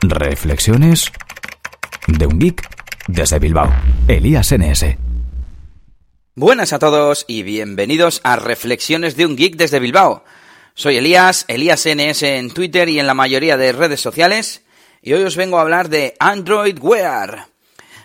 Reflexiones de un geek desde Bilbao. Elías NS. Buenas a todos y bienvenidos a Reflexiones de un geek desde Bilbao. Soy Elías, Elías NS en Twitter y en la mayoría de redes sociales, y hoy os vengo a hablar de Android Wear.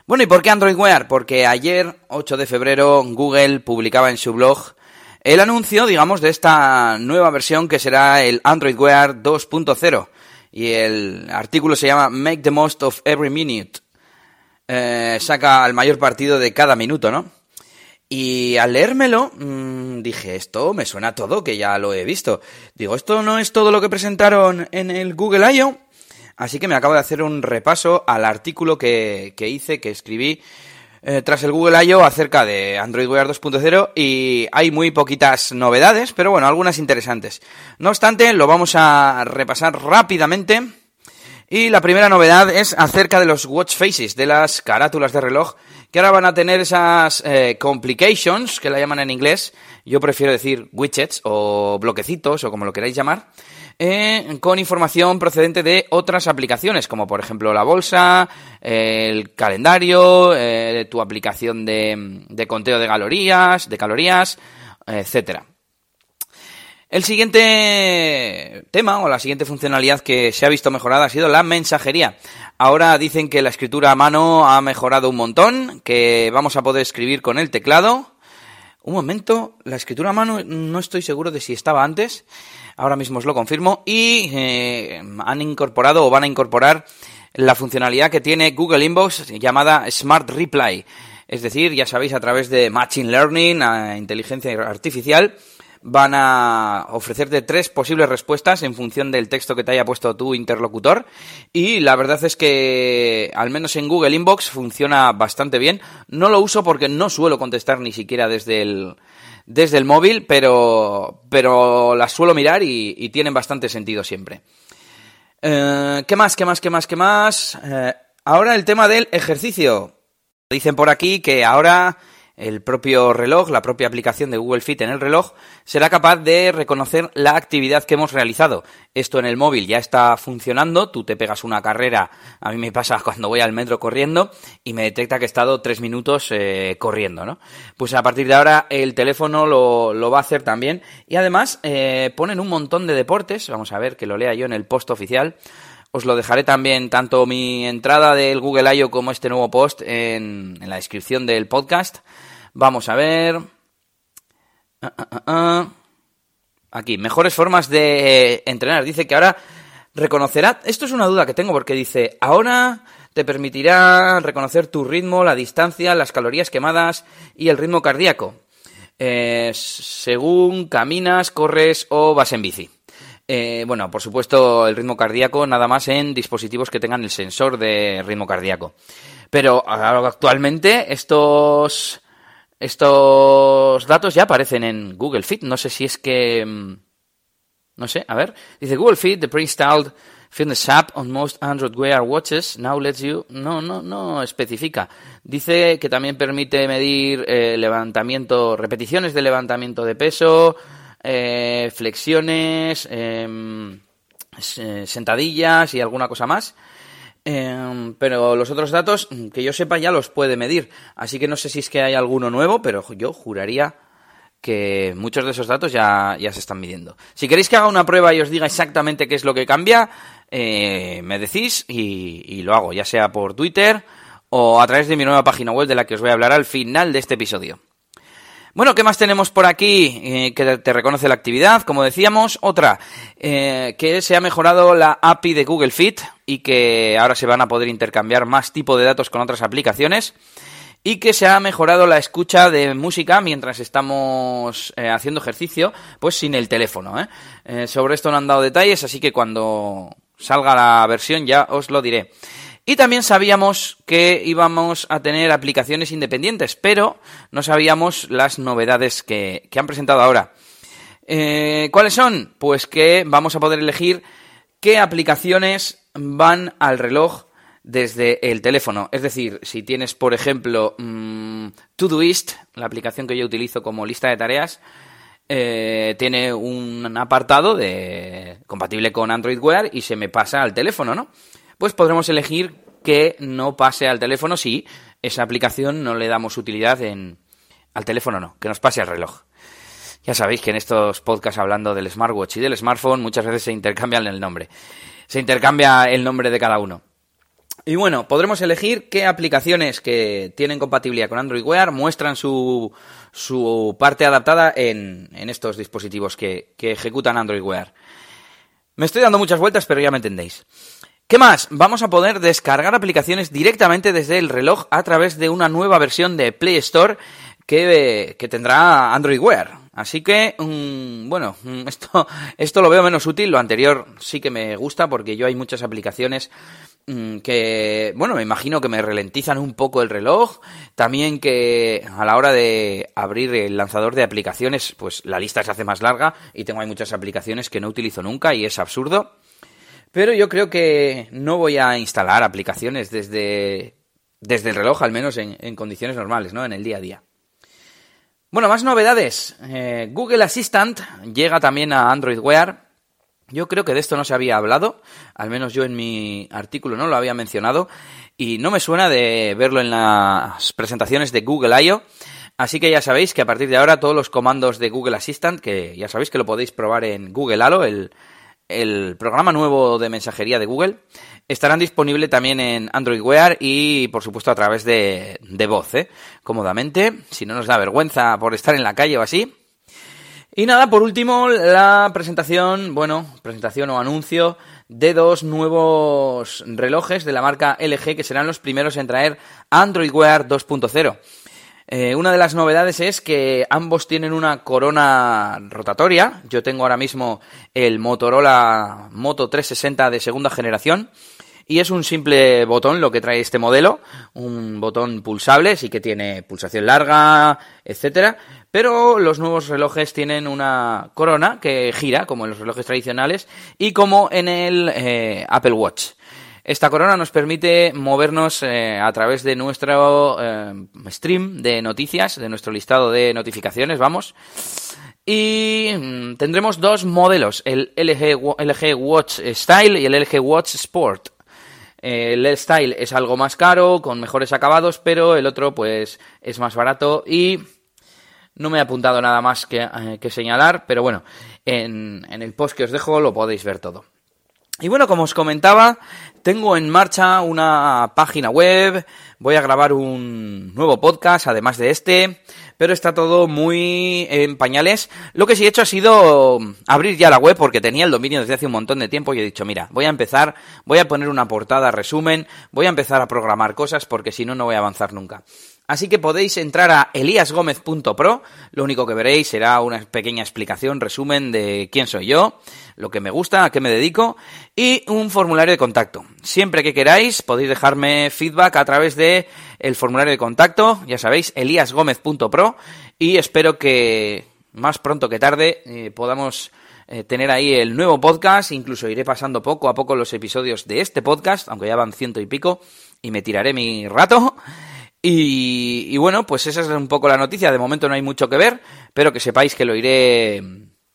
Bueno, ¿y por qué Android Wear? Porque ayer, 8 de febrero, Google publicaba en su blog el anuncio, digamos, de esta nueva versión que será el Android Wear 2.0 y el artículo se llama Make the Most of Every Minute. Eh, saca el mayor partido de cada minuto, ¿no? Y al leérmelo, mmm, dije, esto me suena todo, que ya lo he visto. Digo, esto no es todo lo que presentaron en el Google I.O. Así que me acabo de hacer un repaso al artículo que, que hice, que escribí eh, tras el Google I.O. acerca de Android Wear 2.0 y hay muy poquitas novedades, pero bueno, algunas interesantes. No obstante, lo vamos a repasar rápidamente. Y la primera novedad es acerca de los watch faces, de las carátulas de reloj, que ahora van a tener esas eh, complications, que la llaman en inglés. Yo prefiero decir widgets o bloquecitos o como lo queráis llamar eh, con información procedente de otras aplicaciones, como por ejemplo la bolsa, el calendario, eh, tu aplicación de, de, conteo de calorías, de calorías, etcétera. El siguiente tema o la siguiente funcionalidad que se ha visto mejorada ha sido la mensajería. Ahora dicen que la escritura a mano ha mejorado un montón, que vamos a poder escribir con el teclado. Un momento, la escritura a mano no estoy seguro de si estaba antes ahora mismo os lo confirmo, y eh, han incorporado o van a incorporar la funcionalidad que tiene Google Inbox llamada Smart Reply. Es decir, ya sabéis, a través de Machine Learning, inteligencia artificial, van a ofrecerte tres posibles respuestas en función del texto que te haya puesto tu interlocutor. Y la verdad es que, al menos en Google Inbox, funciona bastante bien. No lo uso porque no suelo contestar ni siquiera desde el, desde el móvil, pero, pero las suelo mirar y, tienen bastante sentido siempre. Eh, ¿Qué más, qué más, qué más, qué más? Eh, ahora el tema del ejercicio. Dicen por aquí que ahora el propio reloj, la propia aplicación de Google Fit en el reloj, será capaz de reconocer la actividad que hemos realizado. Esto en el móvil ya está funcionando, tú te pegas una carrera, a mí me pasa cuando voy al metro corriendo y me detecta que he estado tres minutos eh, corriendo, ¿no? Pues a partir de ahora el teléfono lo, lo va a hacer también y además eh, ponen un montón de deportes, vamos a ver que lo lea yo en el post oficial, os lo dejaré también, tanto mi entrada del Google I.O. como este nuevo post en, la descripción del podcast. Vamos a ver. Ah, ah, ah, Aquí, mejores formas de entrenar. Dice que ahora reconocerá. Esto es una duda que tengo porque dice, ahora te permitirá reconocer tu ritmo, la distancia, las calorías quemadas y el ritmo cardíaco. Eh, según caminas, corres o vas en bici. Eh, bueno, por supuesto, el ritmo cardíaco nada más en dispositivos que tengan el sensor de ritmo cardíaco. Pero actualmente estos, estos datos ya aparecen en Google Fit. No sé si es que... Mm, no sé, a ver. Dice Google Fit, the pre-installed fitness app on most Android Wear watches now lets you... No, no, no especifica. Dice que también permite medir eh, levantamiento, repeticiones de levantamiento de peso, eh, flexiones, em, eh, sentadillas y alguna cosa más. Em, pero los otros datos, que yo sepa, ya los puede medir. Así que no sé si es que hay alguno nuevo, pero yo juraría que muchos de esos datos ya, ya se están midiendo. Si queréis que haga una prueba y os diga exactamente qué es lo que cambia, eh, me decís y lo hago, ya sea por Twitter o a través de mi nueva página web de la que os voy a hablar al final de este episodio. Bueno, ¿qué más tenemos por aquí eh, que te reconoce la actividad? Como decíamos, otra, eh, que se ha mejorado la API de Google Fit y que ahora se van a poder intercambiar más tipo de datos con otras aplicaciones y que se ha mejorado la escucha de música mientras estamos eh, haciendo ejercicio, pues sin el teléfono. sobre esto no han dado detalles, así que cuando salga la versión ya os lo diré. Y también sabíamos que íbamos a tener aplicaciones independientes, pero no sabíamos las novedades que, han presentado ahora. Eh, ¿Cuáles son? Pues que vamos a poder elegir qué aplicaciones van al reloj desde el teléfono. Es decir, si tienes, por ejemplo, mmm, Todoist, la aplicación que yo utilizo como lista de tareas, eh, tiene un apartado de compatible con Android Wear y se me pasa al teléfono, ¿no? Pues podremos elegir que no pase al teléfono si esa aplicación no le damos utilidad en al teléfono no, que nos pase al reloj. Ya sabéis que en estos podcasts hablando del smartwatch y del smartphone muchas veces se intercambian el nombre. Se intercambia el nombre de cada uno. Y bueno, podremos elegir qué aplicaciones que tienen compatibilidad con Android Wear muestran su, su parte adaptada en, en estos dispositivos que, que ejecutan Android Wear. Me estoy dando muchas vueltas, pero ya me entendéis. ¿Qué más? Vamos a poder descargar aplicaciones directamente desde el reloj a través de una nueva versión de Play Store que, tendrá Android Wear. Así que, mm, bueno, mm, esto, esto lo veo menos útil. Lo anterior sí que me gusta porque yo hay muchas aplicaciones mm, que, bueno, me imagino que me ralentizan un poco el reloj. También que a la hora de abrir el lanzador de aplicaciones, pues la lista se hace más larga y tengo hay muchas aplicaciones que no utilizo nunca y es absurdo. Pero yo creo que no voy a instalar aplicaciones desde, desde el reloj, al menos en, en condiciones normales, ¿no? En el día a día. Bueno, más novedades. Eh, Google Assistant llega también a Android Wear. Yo creo que de esto no se había hablado, al menos yo en mi artículo no lo había mencionado, y no me suena de verlo en las presentaciones de Google I.O. Así que ya sabéis que a partir de ahora todos los comandos de Google Assistant, que ya sabéis que lo podéis probar en Google Halo, el, el programa nuevo de mensajería de Google, estarán disponibles también en Android Wear y, por supuesto, a través de, voz, ¿eh? cómodamente, si no nos da vergüenza por estar en la calle o así. Y nada, por último, la presentación, bueno, presentación o anuncio de dos nuevos relojes de la marca LG que serán los primeros en traer Android Wear 2.0. Eh, una de las novedades es que ambos tienen una corona rotatoria. Yo tengo ahora mismo el Motorola Moto 360 de segunda generación. Y es un simple botón lo que trae este modelo, un botón pulsable, sí que tiene pulsación larga, etcétera, pero los nuevos relojes tienen una corona que gira, como en los relojes tradicionales, y como en el eh, Apple Watch. Esta corona nos permite movernos eh, a través de nuestro eh, stream de noticias, de nuestro listado de notificaciones, vamos. Y mm, tendremos dos modelos, el LG, LG Watch Style y el LG Watch Sport. El Style es algo más caro, con mejores acabados, pero el otro pues es más barato y no me he apuntado nada más que, eh, que señalar, pero bueno, en, en el post que os dejo lo podéis ver todo. Y bueno, como os comentaba, tengo en marcha una página web, voy a grabar un nuevo podcast, además de este, pero está todo muy en pañales. Lo que sí he hecho ha sido abrir ya la web porque tenía el dominio desde hace un montón de tiempo y he dicho, mira, voy a empezar, voy a poner una portada, resumen, voy a empezar a programar cosas porque si no, no voy a avanzar nunca. Así que podéis entrar a eliasgomez.pro, lo único que veréis será una pequeña explicación, resumen de quién soy yo, lo que me gusta, a qué me dedico y un formulario de contacto. Siempre que queráis podéis dejarme feedback a través de el formulario de contacto, ya sabéis, eliasgomez.pro y espero que más pronto que tarde eh, podamos eh, tener ahí el nuevo podcast, incluso iré pasando poco a poco los episodios de este podcast, aunque ya van ciento y pico y me tiraré mi rato. Y, bueno, pues esa es un poco la noticia. De momento no hay mucho que ver, pero que sepáis que lo iré,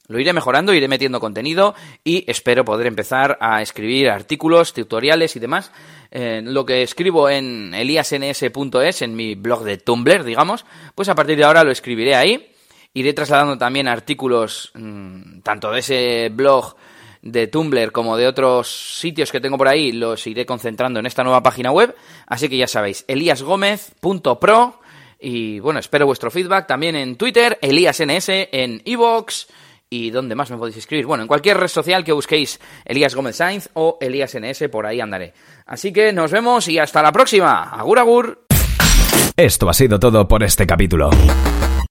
lo iré mejorando, iré metiendo contenido y espero poder empezar a escribir artículos, tutoriales y demás. Eh, lo que escribo en eliasns.es, en mi blog de Tumblr, digamos, pues a partir de ahora lo escribiré ahí. Iré trasladando también artículos mmm, tanto de ese blog de Tumblr como de otros sitios que tengo por ahí, los iré concentrando en esta nueva página web. Así que ya sabéis, eliasgomez.pro. Y bueno, espero vuestro feedback también en Twitter, ElíasNS, en Evox y donde más me podéis escribir. Bueno, en cualquier red social que busquéis Elías Gómez Sainz o ElíasNS, por ahí andaré. Así que nos vemos y hasta la próxima. Agur, agur. Esto ha sido todo por este capítulo.